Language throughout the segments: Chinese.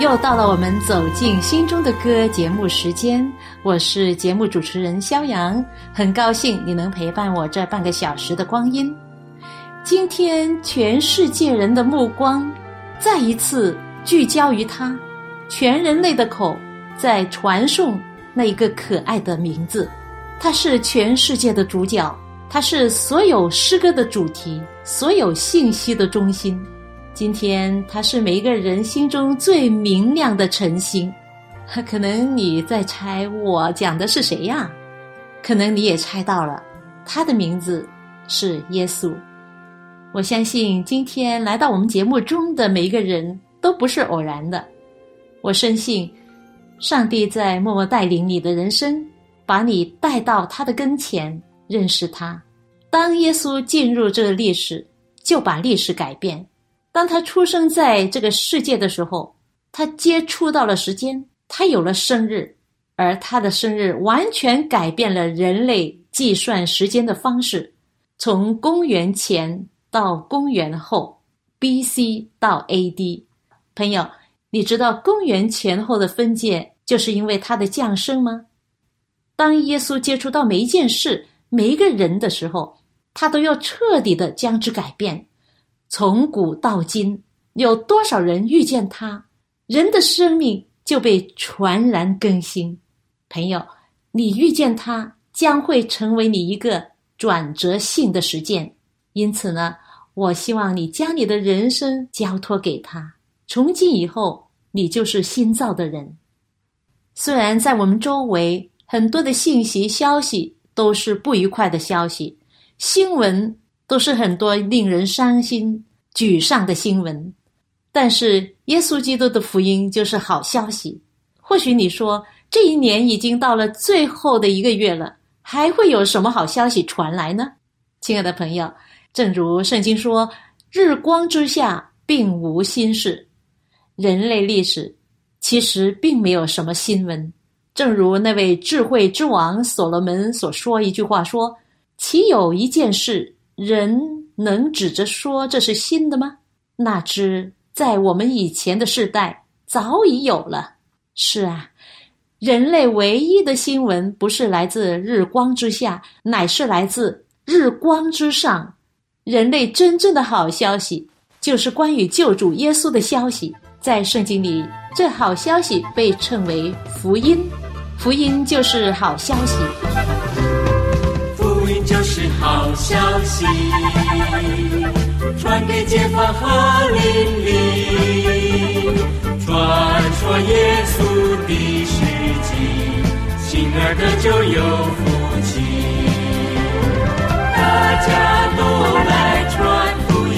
又到了我们走进心中的歌节目时间，我是节目主持人肖阳，很高兴你能陪伴我这半个小时的光阴。今天全世界人的目光再一次聚焦于他，全人类的口在传颂那一个可爱的名字，他是全世界的主角，他是所有诗歌的主题，所有信息的中心。今天，他是每一个人心中最明亮的晨星。可能你在猜我讲的是谁呀？可能你也猜到了，他的名字是耶稣。我相信今天来到我们节目中的每一个人都不是偶然的。我深信，上帝在默默带领你的人生，把你带到他的跟前，认识他。当耶稣进入这个历史，就把历史改变。当他出生在这个世界的时候，他接触到了时间，他有了生日，而他的生日完全改变了人类计算时间的方式，从公元前到公元后，B.C. 到 A.D. 朋友，你知道公元前后的分界就是因为他的降生吗？当耶稣接触到每一件事、每一个人的时候，他都要彻底的将之改变。从古到今，有多少人遇见他，人的生命就被传然更新。朋友，你遇见他，将会成为你一个转折性的实践。因此呢，我希望你将你的人生交托给他。从今以后，你就是新造的人。虽然在我们周围很多的信息、消息都是不愉快的消息，新闻。都是很多令人伤心、沮丧的新闻，但是耶稣基督的福音就是好消息。或许你说，这一年已经到了最后的一个月了，还会有什么好消息传来呢？亲爱的朋友，正如圣经说：“日光之下并无新事。”人类历史其实并没有什么新闻。正如那位智慧之王所罗门所说一句话说：“岂有一件事？”人能指着说这是新的吗？那只在我们以前的世代早已有了。是啊，人类唯一的新闻不是来自日光之下，乃是来自日光之上。人类真正的好消息，就是关于救主耶稣的消息。在圣经里，这好消息被称为福音，福音就是好消息。消息，传给街坊和邻里，传说耶稣的事迹，心儿的就有福气。大家都来传福音，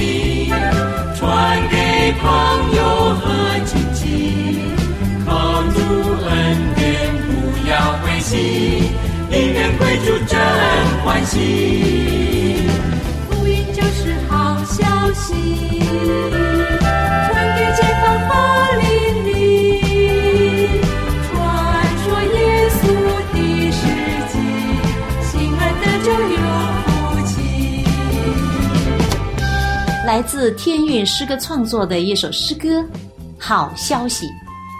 传给朋友和亲戚，靠主恩典不要灰心。一人归主真欢喜，福音就是好消息，传给街坊和邻里，传说耶稣的事迹，心安的就有福气。来自天韵诗歌创作的一首诗歌《好消息》，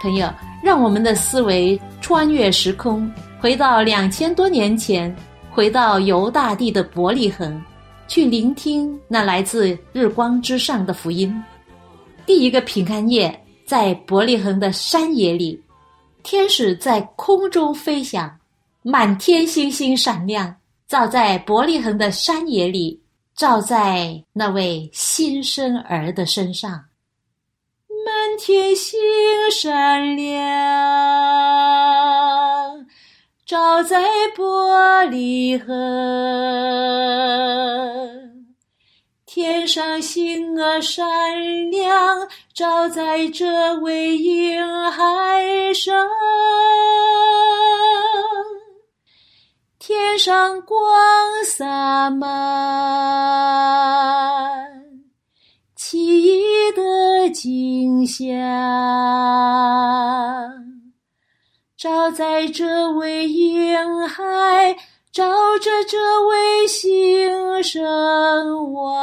朋友，让我们的思维穿越时空。回到两千多年前，回到犹大地的伯利恒，去聆听那来自日光之上的福音。第一个平安夜，在伯利恒的山野里，天使在空中飞翔，满天星星闪亮。照在伯利恒的山野里，照在那位新生儿的身上，满天星闪亮，照在玻璃河。天上星儿闪亮，照在这位婴孩上。天上光洒满，奇异的景象，照在这位婴孩，照着这位新生王。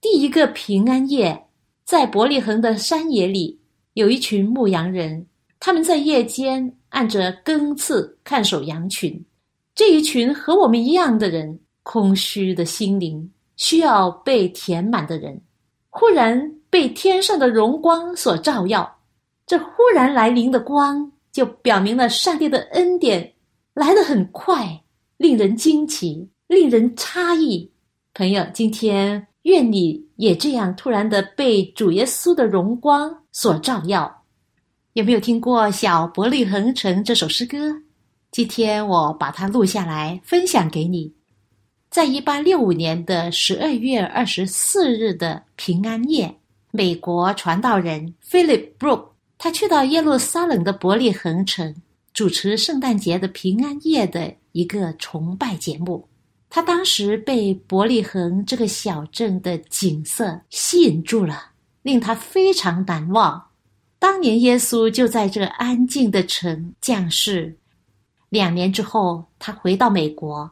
第一个平安夜，在伯利恒的山野里，有一群牧羊人，他们在夜间。按着更次看守羊群，这一群和我们一样的人，空虚的心灵，需要被填满的人，忽然被天上的荣光所照耀。这忽然来临的光，就表明了上帝的恩典来得很快，令人惊奇，令人诧异。朋友，今天愿你也这样突然的被主耶稣的荣光所照耀。有没有听过《小伯利恒城》这首诗歌？今天我把它录下来分享给你。在一八六五年的十二月二十四日的平安夜，美国传道人 Philip Brook 他去到耶路撒冷的伯利恒城，主持圣诞节的平安夜的一个崇拜节目。他当时被伯利恒这个小镇的景色吸引住了，令他非常难忘。当年耶稣就在这安静的城降世。两年之后，他回到美国，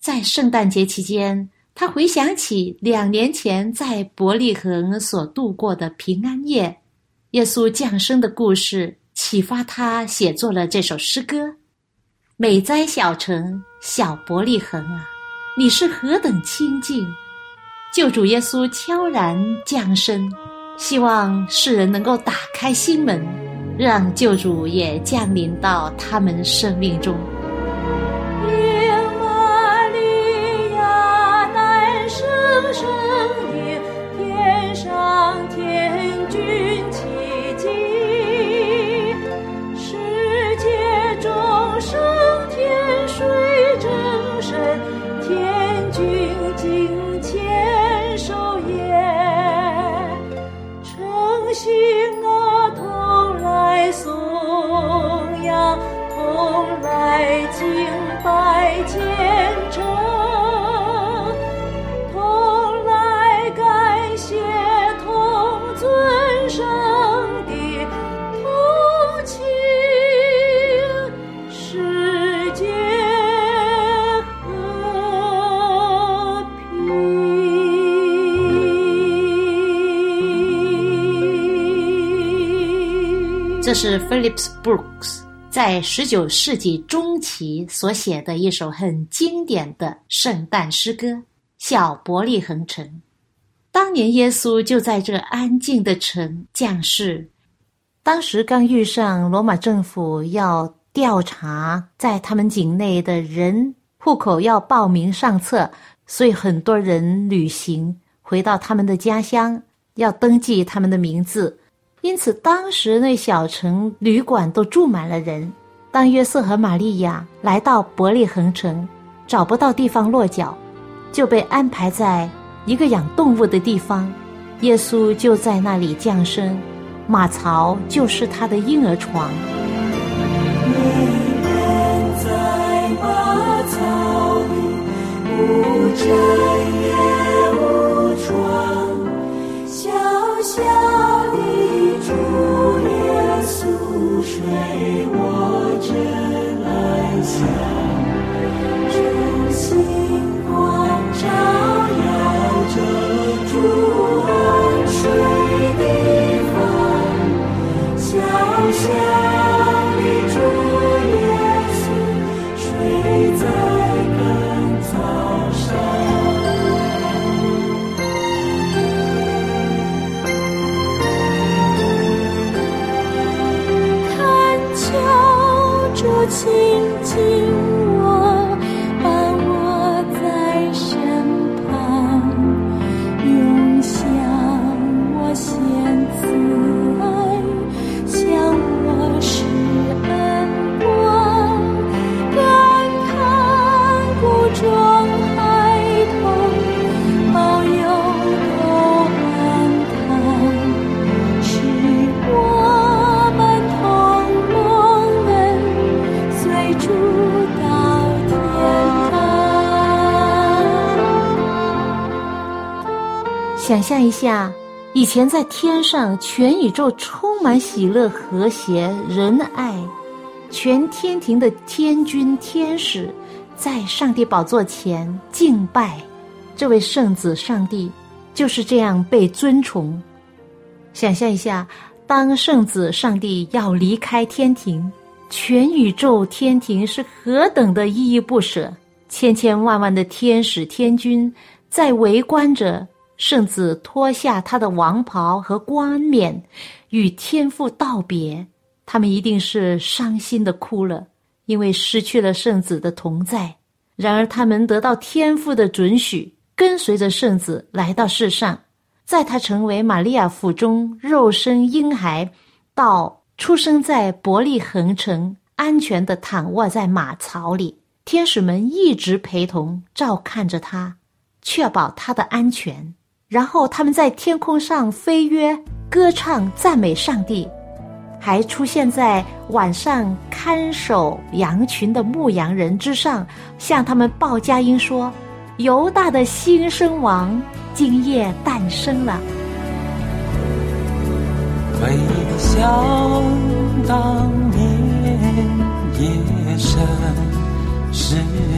在圣诞节期间，他回想起两年前在伯利恒所度过的平安夜，耶稣降生的故事，启发他写作了这首诗歌：“美哉小城，小伯利恒啊，你是何等清净！救主耶稣悄然降生。”希望世人能够打开心门，让救主也降临到他们生命中。同来敬拜虔诚，同来感谢，同尊上帝，同庆世界和平。这是 Phillips Brooks 在十九世纪中期所写的一首很经典的圣诞诗歌《小伯利恒城》。当年耶稣就在这安静的城降世，当时刚遇上罗马政府要调查在他们境内的人户口要报名上册，所以很多人旅行回到他们的家乡，要登记他们的名字。因此，当时那小城旅馆都住满了人。当约瑟和玛利亚来到伯利恒城，找不到地方落脚，就被安排在一个养动物的地方。耶稣就在那里降生，马槽就是他的婴儿床。在马槽里，无想象一下，以前在天上，全宇宙充满喜乐、和谐、仁爱，全天庭的天君、天使在上帝宝座前敬拜这位圣子上帝，就是这样被尊崇。想象一下，当圣子上帝要离开天庭，全宇宙天庭是何等的依依不舍，千千万万的天使天君在围观着。圣子脱下他的王袍和冠冕，与天父道别。他们一定是伤心的哭了，因为失去了圣子的同在。然而，他们得到天父的准许，跟随着圣子来到世上。在他成为玛利亚腹中肉身婴孩，到出生在伯利恒城，安全的躺卧在马槽里，天使们一直陪同照看着他，确保他的安全。然后他们在天空上飞跃、歌唱、赞美上帝，还出现在晚上看守羊群的牧羊人之上，向他们报佳音说：“犹大的新生王今夜诞生了。”回想当年夜深时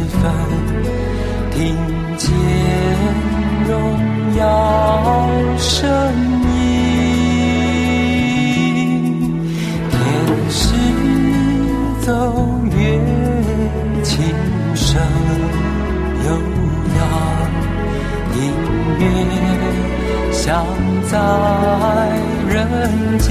分，听见。荣耀声音，天使奏乐，琴声悠扬，音乐响在人间。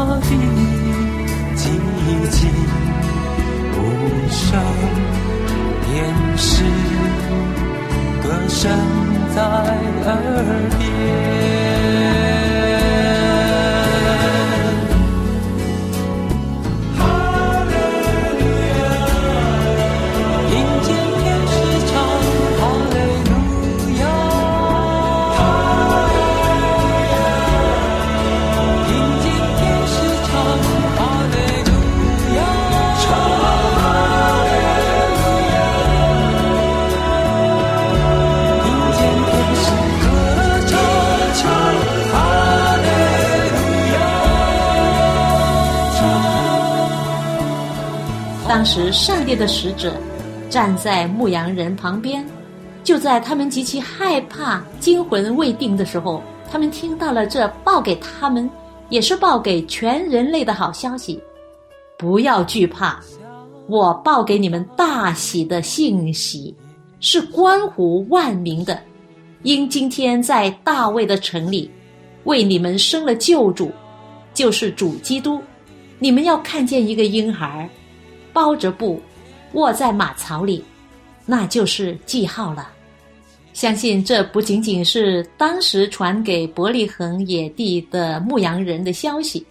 我的寂静无声延时歌声在耳边。上帝的使者站在牧羊人旁边，就在他们极其害怕、惊魂未定的时候，他们听到了这报给他们，也是报给全人类的好消息：不要惧怕，我报给你们大喜的信息，是关乎万民的。因今天在大卫的城里，为你们生了救主，就是主基督。你们要看见一个婴孩。包着布，卧在马槽里，那就是记号了。相信这不仅仅是当时传给伯利恒野地的牧羊人的消息，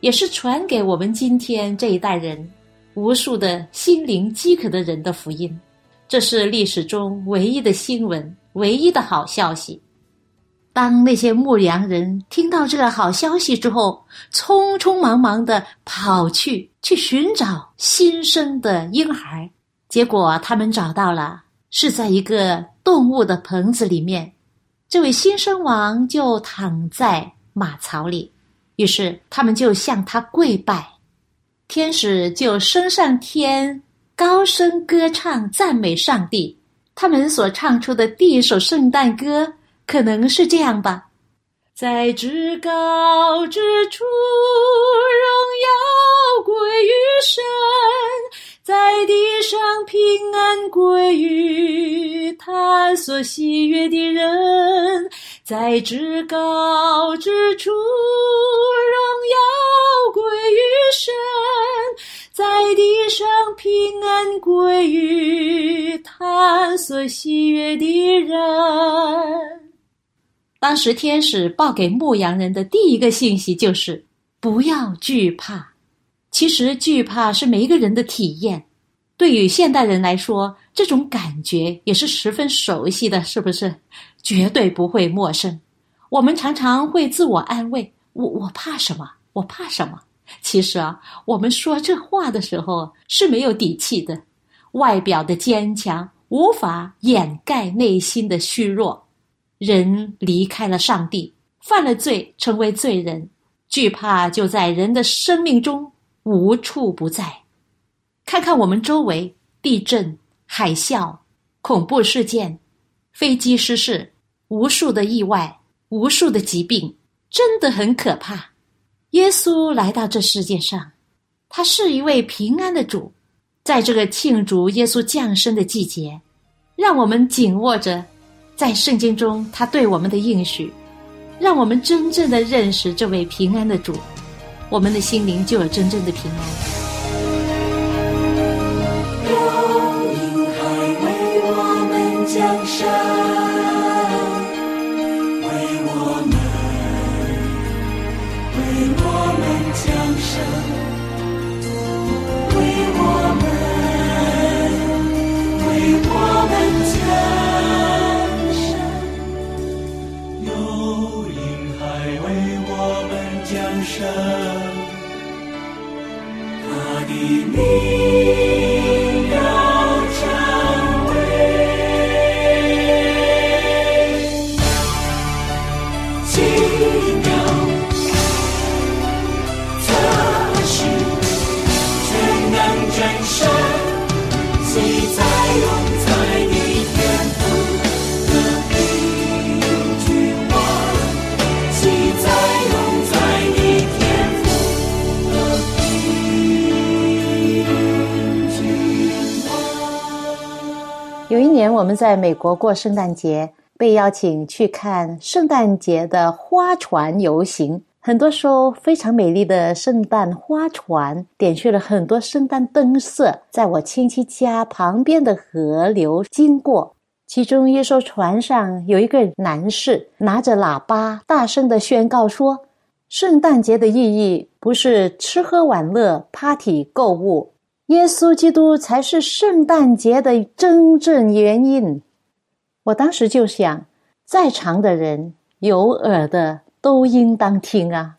也是传给我们今天这一代人无数的心灵饥渴的人的福音。这是历史中唯一的新闻，唯一的好消息。当那些牧羊人听到这个好消息之后，匆匆忙忙的跑去去寻找新生的婴孩，结果他们找到了，是在一个动物的棚子里面。这位新生王就躺在马槽里，于是他们就向他跪拜，天使就升上天，高声歌唱赞美上帝。他们所唱出的第一首圣诞歌。可能是这样吧，在至高之处，荣耀归于神；在地上平安归于他所喜悦的人。在至高之处，荣耀归于神；在地上平安归于他所喜悦的人。当时天使报给牧羊人的第一个信息就是不要惧怕。其实惧怕是每一个人的体验，对于现代人来说，这种感觉也是十分熟悉的，是不是？绝对不会陌生。我们常常会自我安慰：“我我怕什么？我怕什么？”其实啊，我们说这话的时候是没有底气的，外表的坚强无法掩盖内心的虚弱。人离开了上帝，犯了罪，成为罪人，惧怕就在人的生命中无处不在。看看我们周围，地震、海啸、恐怖事件、飞机失事，无数的意外，无数的疾病，真的很可怕。耶稣来到这世界上，他是一位平安的主。在这个庆祝耶稣降生的季节，让我们紧握着。在圣经中，他对我们的应许，让我们真正的认识这位平安的主，我们的心灵就有真正的平安。有婴我们在美国过圣诞节，被邀请去看圣诞节的花船游行。很多艘非常美丽的圣诞花船，点缀了很多圣诞灯饰，在我亲戚家旁边的河流经过。其中一艘船上有一个男士拿着喇叭，大声地宣告说：“圣诞节的意义不是吃喝玩乐、party 购物，耶稣基督才是圣诞节的真正原因。”我当时就想，在场的人有耳的都应当听啊。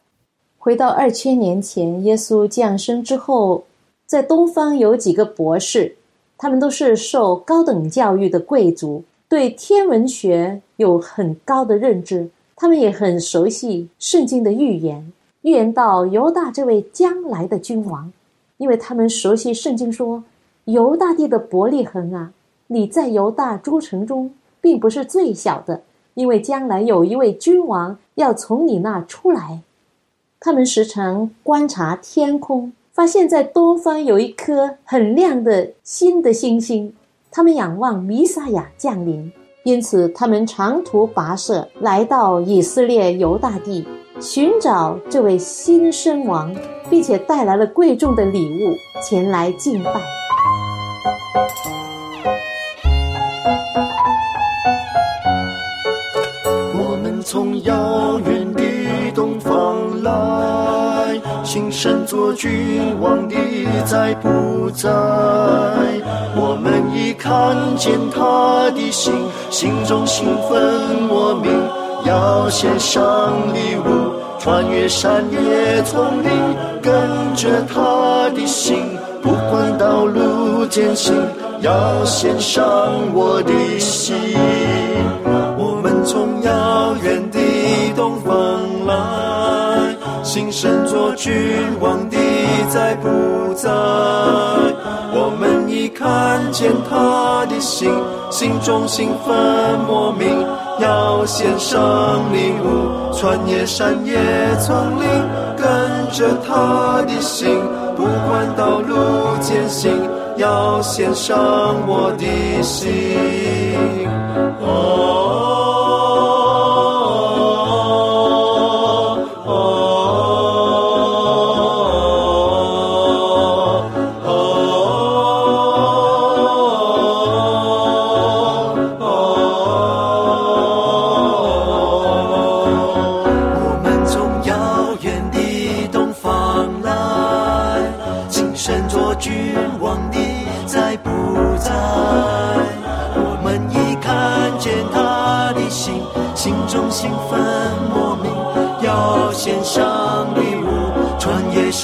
回到二千年前，耶稣降生之后，在东方有几个博士，他们都是受高等教育的贵族，对天文学有很高的认知，他们也很熟悉圣经的预言，预言到犹大这位将来的君王，因为他们熟悉圣经说，犹大地的伯利恒啊，你在犹大诸城中并不是最小的，因为将来有一位君王要从你那出来。他们时常观察天空，发现在东方有一颗很亮的新的星星。他们仰望弥撒亚降临，因此他们长途跋涉来到以色列犹大地，寻找这位新生王，并且带来了贵重的礼物前来敬拜。我们从遥远的东方来，新生做君王的在不在？我们已看见他的心，心中兴奋莫名，要献上礼物，穿越山野丛林，跟着他的心，不管道路艰辛，要献上我的心。我们从遥远的东方来，新生做君王的在不在？我们已看见他的心，心中兴奋莫名，要献上礼物，穿越山野丛林，跟着他的心，不管道路艰辛，要献上我的心。哦。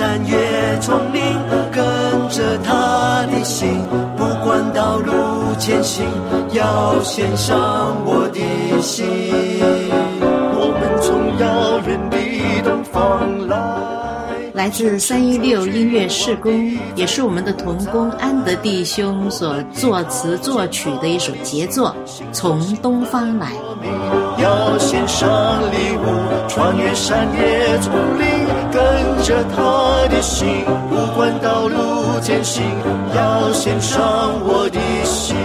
山越丛林，跟着他的心，不管道路艰辛，要献上我的心。我们从遥远的东方来，来自三一六音乐事工，也是我们的童工安德弟兄所作词作曲的一首杰作《从东方来》。要献上礼物，穿越山野丛林，跟着他的心，不管道路艰辛，要献上我的心。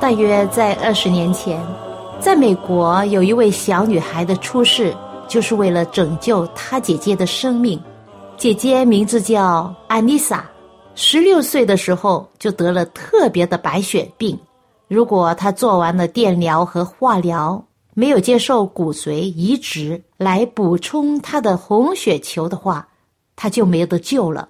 大约在二十年前，在美国有一位小女孩的出世，就是为了拯救她姐姐的生命。姐姐名字叫安妮莎，十六岁的时候就得了特别的白血病。如果他做完了电疗和化疗，没有接受骨髓移植来补充他的红血球的话，他就没得救了。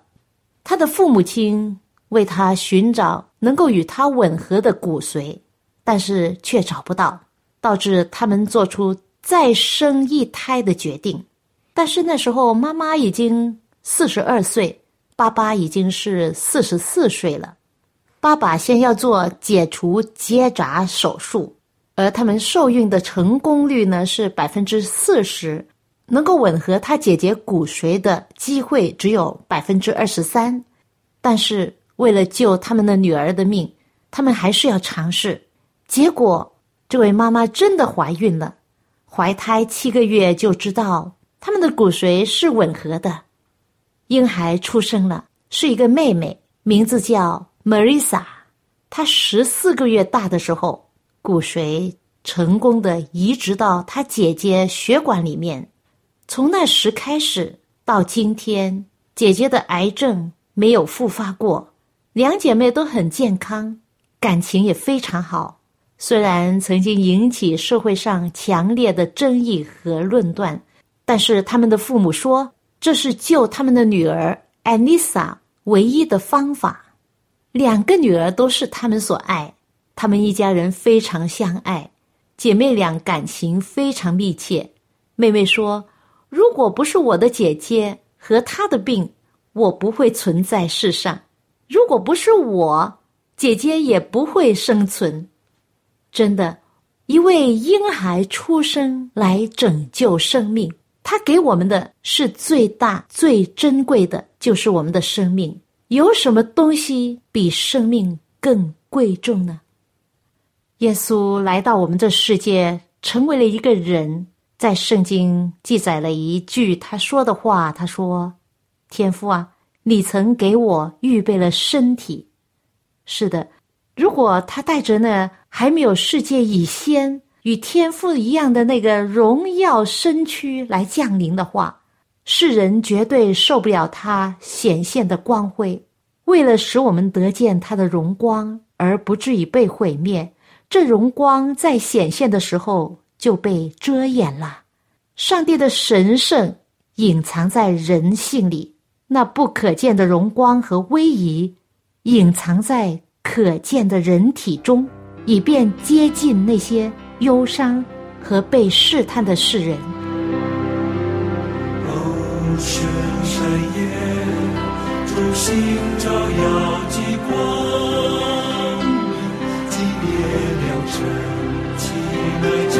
他的父母亲为他寻找能够与他吻合的骨髓，但是却找不到，导致他们做出再生一胎的决定。但是那时候妈妈已经四十二岁，爸爸已经是四十四岁了。爸爸先要做解除结扎手术，而他们受孕的成功率呢是百分之四十，能够吻合他姐姐骨髓的机会只有百分之二十三。但是为了救他们的女儿的命，他们还是要尝试。结果，这位妈妈真的怀孕了，怀胎七个月就知道他们的骨髓是吻合的。婴孩出生了，是一个妹妹，名字叫 Marisa。她十四个月大的时候，骨髓成功的移植到她姐姐血管里面。从那时开始到今天，姐姐的癌症没有复发过，两姐妹都很健康，感情也非常好。虽然曾经引起社会上强烈的争议和论断，但是他们的父母说这是救他们的女儿安妮莎唯一的方法。两个女儿都是他们所爱，他们一家人非常相爱，姐妹俩感情非常密切。妹妹说：“如果不是我的姐姐和她的病，我不会存在世上；如果不是我，姐姐也不会生存。”真的，一位婴孩出生来拯救生命，他给我们的是最大、最珍贵的，就是我们的生命。有什么东西比生命更贵重呢？耶稣来到我们这世界，成为了一个人，在圣经记载了一句他说的话：“他说，天父啊，你曾给我预备了身体。是的，如果他带着那还没有世界以先与天父一样的那个荣耀身躯来降临的话，世人绝对受不了他显现的光辉。为了使我们得见他的荣光，而不至于被毁灭，这荣光在显现的时候就被遮掩了。上帝的神圣隐藏在人性里，那不可见的荣光和威仪隐藏在可见的人体中，以便接近那些忧伤和被试探的世人。哦，深山野，中心照耀极光，激烈良辰，起来就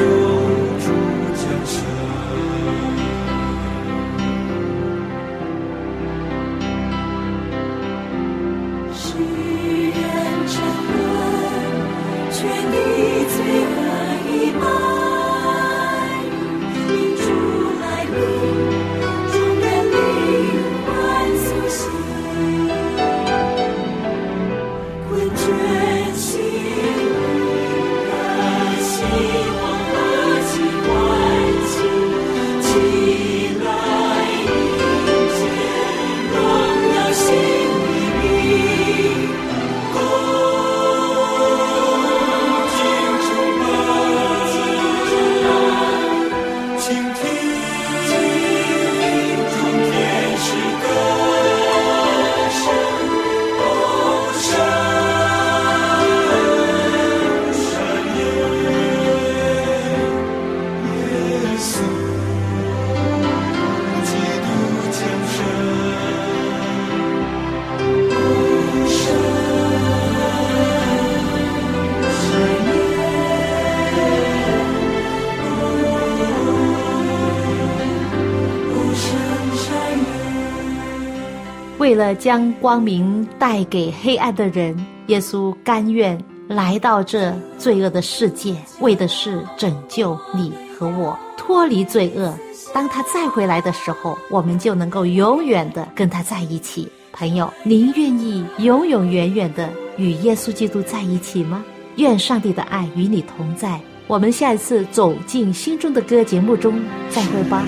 了将光明带给黑暗的人，耶稣甘愿来到这罪恶的世界，为的是拯救你和我脱离罪恶。当他再回来的时候，我们就能够永远的跟他在一起。朋友，您愿意永永远远的与耶稣基督在一起吗？愿上帝的爱与你同在。我们下一次走进心中的歌节目中再会吧。